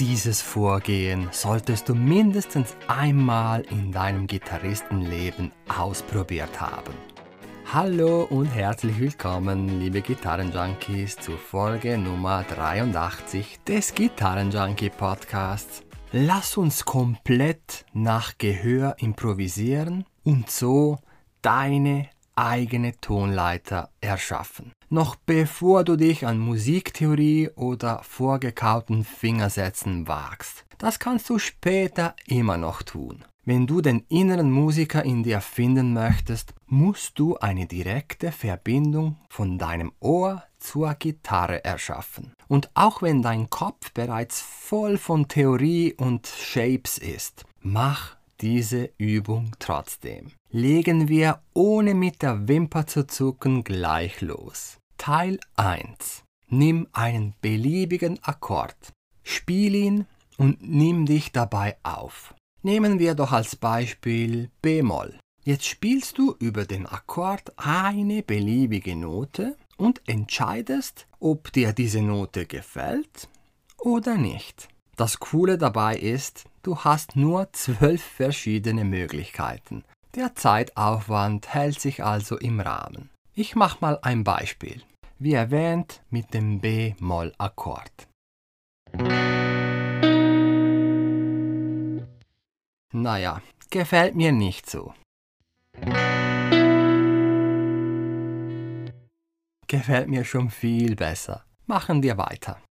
Dieses Vorgehen solltest du mindestens einmal in deinem Gitarristenleben ausprobiert haben. Hallo und herzlich willkommen, liebe Gitarrenjunkies, zur Folge Nummer 83 des Gitarrenjunkie Podcasts. Lass uns komplett nach Gehör improvisieren und so deine eigene Tonleiter erschaffen. Noch bevor du dich an Musiktheorie oder vorgekauten Fingersätzen wagst. Das kannst du später immer noch tun. Wenn du den inneren Musiker in dir finden möchtest, musst du eine direkte Verbindung von deinem Ohr zur Gitarre erschaffen. Und auch wenn dein Kopf bereits voll von Theorie und Shapes ist, mach diese Übung trotzdem. Legen wir ohne mit der Wimper zu zucken gleich los. Teil 1. Nimm einen beliebigen Akkord, spiel ihn und nimm dich dabei auf. Nehmen wir doch als Beispiel b-Moll. Jetzt spielst du über den Akkord eine beliebige Note und entscheidest, ob dir diese Note gefällt oder nicht. Das Coole dabei ist, du hast nur zwölf verschiedene Möglichkeiten. Der Zeitaufwand hält sich also im Rahmen. Ich mache mal ein Beispiel. Wie erwähnt mit dem B-Moll-Akkord. Naja, gefällt mir nicht so. Gefällt mir schon viel besser. Machen wir weiter.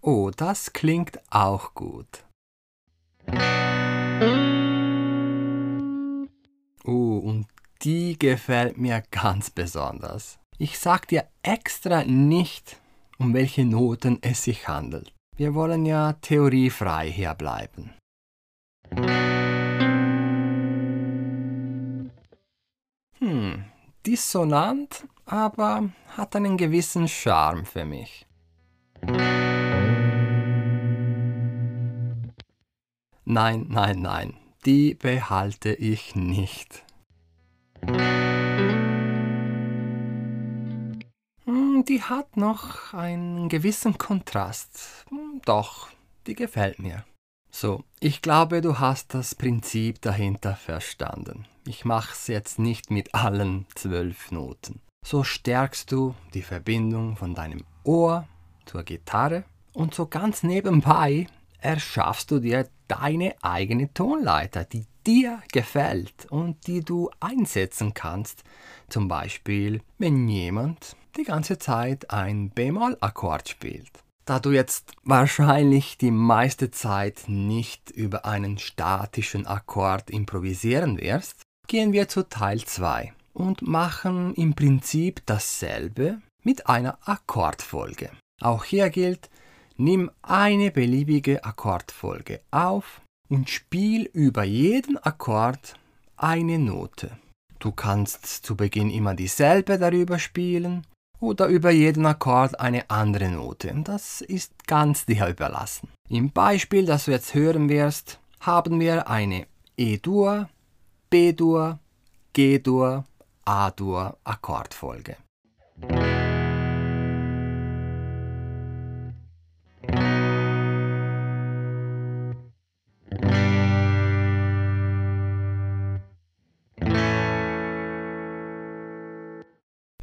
Oh, das klingt auch gut. Oh, und die gefällt mir ganz besonders. Ich sag dir extra nicht, um welche Noten es sich handelt. Wir wollen ja theoriefrei hier bleiben. Hm, dissonant, aber hat einen gewissen Charme für mich. Nein, nein, nein, die behalte ich nicht. die hat noch einen gewissen Kontrast. Hm, doch, die gefällt mir. So, ich glaube, du hast das Prinzip dahinter verstanden. Ich mach's jetzt nicht mit allen zwölf Noten. So stärkst du die Verbindung von deinem Ohr zur Gitarre und so ganz nebenbei erschaffst du dir deine eigene Tonleiter, die dir gefällt und die du einsetzen kannst. Zum Beispiel, wenn jemand die ganze Zeit ein B-Moll-Akkord spielt. Da du jetzt wahrscheinlich die meiste Zeit nicht über einen statischen Akkord improvisieren wirst, gehen wir zu Teil 2 und machen im Prinzip dasselbe mit einer Akkordfolge. Auch hier gilt, nimm eine beliebige Akkordfolge auf und spiel über jeden Akkord eine Note. Du kannst zu Beginn immer dieselbe darüber spielen oder über jeden Akkord eine andere Note. Das ist ganz dir überlassen. Im Beispiel, das du jetzt hören wirst, haben wir eine E-Dur, B-Dur, G-Dur, A-Dur Akkordfolge.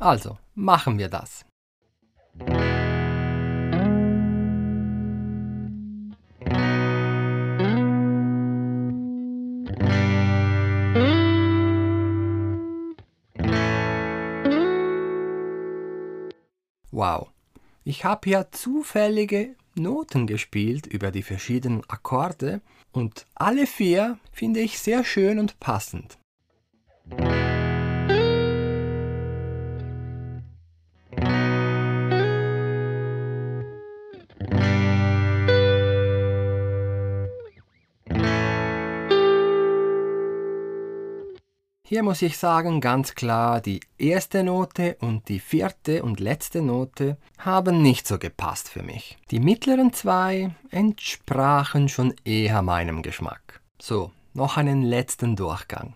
Also, machen wir das. Wow, ich habe hier zufällige Noten gespielt über die verschiedenen Akkorde und alle vier finde ich sehr schön und passend. Hier muss ich sagen, ganz klar, die erste Note und die vierte und letzte Note haben nicht so gepasst für mich. Die mittleren zwei entsprachen schon eher meinem Geschmack. So, noch einen letzten Durchgang.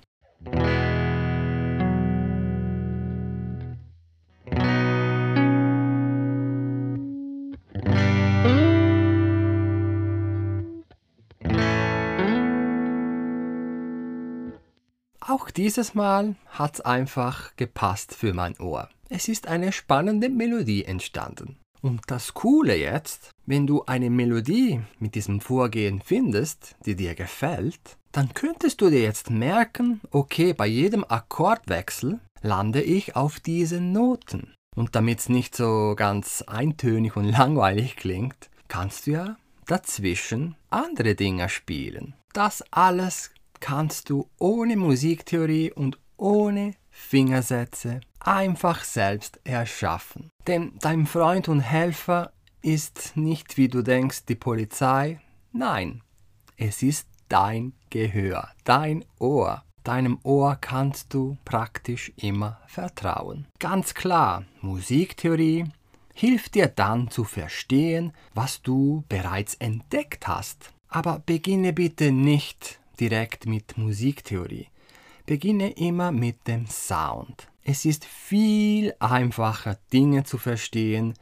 Dieses Mal hat's einfach gepasst für mein Ohr. Es ist eine spannende Melodie entstanden. Und das Coole jetzt, wenn du eine Melodie mit diesem Vorgehen findest, die dir gefällt, dann könntest du dir jetzt merken, okay, bei jedem Akkordwechsel lande ich auf diese Noten. Und damit es nicht so ganz eintönig und langweilig klingt, kannst du ja dazwischen andere Dinge spielen. Das alles kannst du ohne Musiktheorie und ohne Fingersätze einfach selbst erschaffen. Denn dein Freund und Helfer ist nicht, wie du denkst, die Polizei. Nein, es ist dein Gehör, dein Ohr. Deinem Ohr kannst du praktisch immer vertrauen. Ganz klar, Musiktheorie hilft dir dann zu verstehen, was du bereits entdeckt hast. Aber beginne bitte nicht direkt mit Musiktheorie. Beginne immer mit dem Sound. Es ist viel einfacher, Dinge zu verstehen,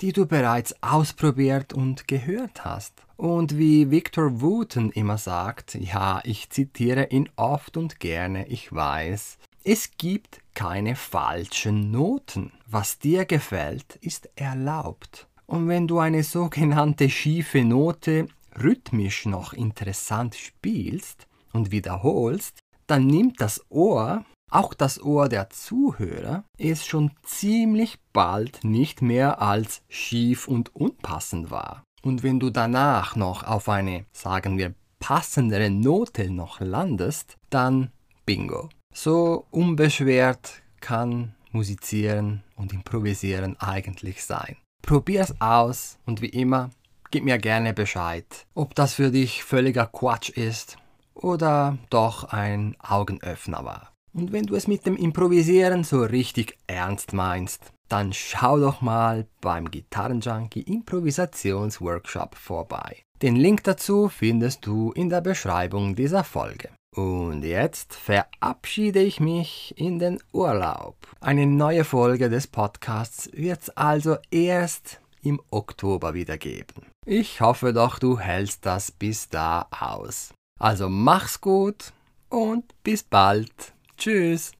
die du bereits ausprobiert und gehört hast. Und wie Victor Wooten immer sagt, ja, ich zitiere ihn oft und gerne, ich weiß, es gibt keine falschen Noten. Was dir gefällt, ist erlaubt. Und wenn du eine sogenannte schiefe Note rhythmisch noch interessant spielst und wiederholst, dann nimmt das Ohr, auch das Ohr der Zuhörer, es schon ziemlich bald nicht mehr als schief und unpassend wahr. Und wenn du danach noch auf eine, sagen wir, passendere Note noch landest, dann bingo. So unbeschwert kann musizieren und improvisieren eigentlich sein. Probier's aus und wie immer, gib mir gerne Bescheid, ob das für dich völliger Quatsch ist oder doch ein Augenöffner war. Und wenn du es mit dem Improvisieren so richtig ernst meinst, dann schau doch mal beim Gitarrenjunkie Improvisationsworkshop vorbei. Den Link dazu findest du in der Beschreibung dieser Folge. Und jetzt verabschiede ich mich in den Urlaub. Eine neue Folge des Podcasts wird es also erst im Oktober wieder geben. Ich hoffe doch, du hältst das bis da aus. Also mach's gut und bis bald. Tschüss.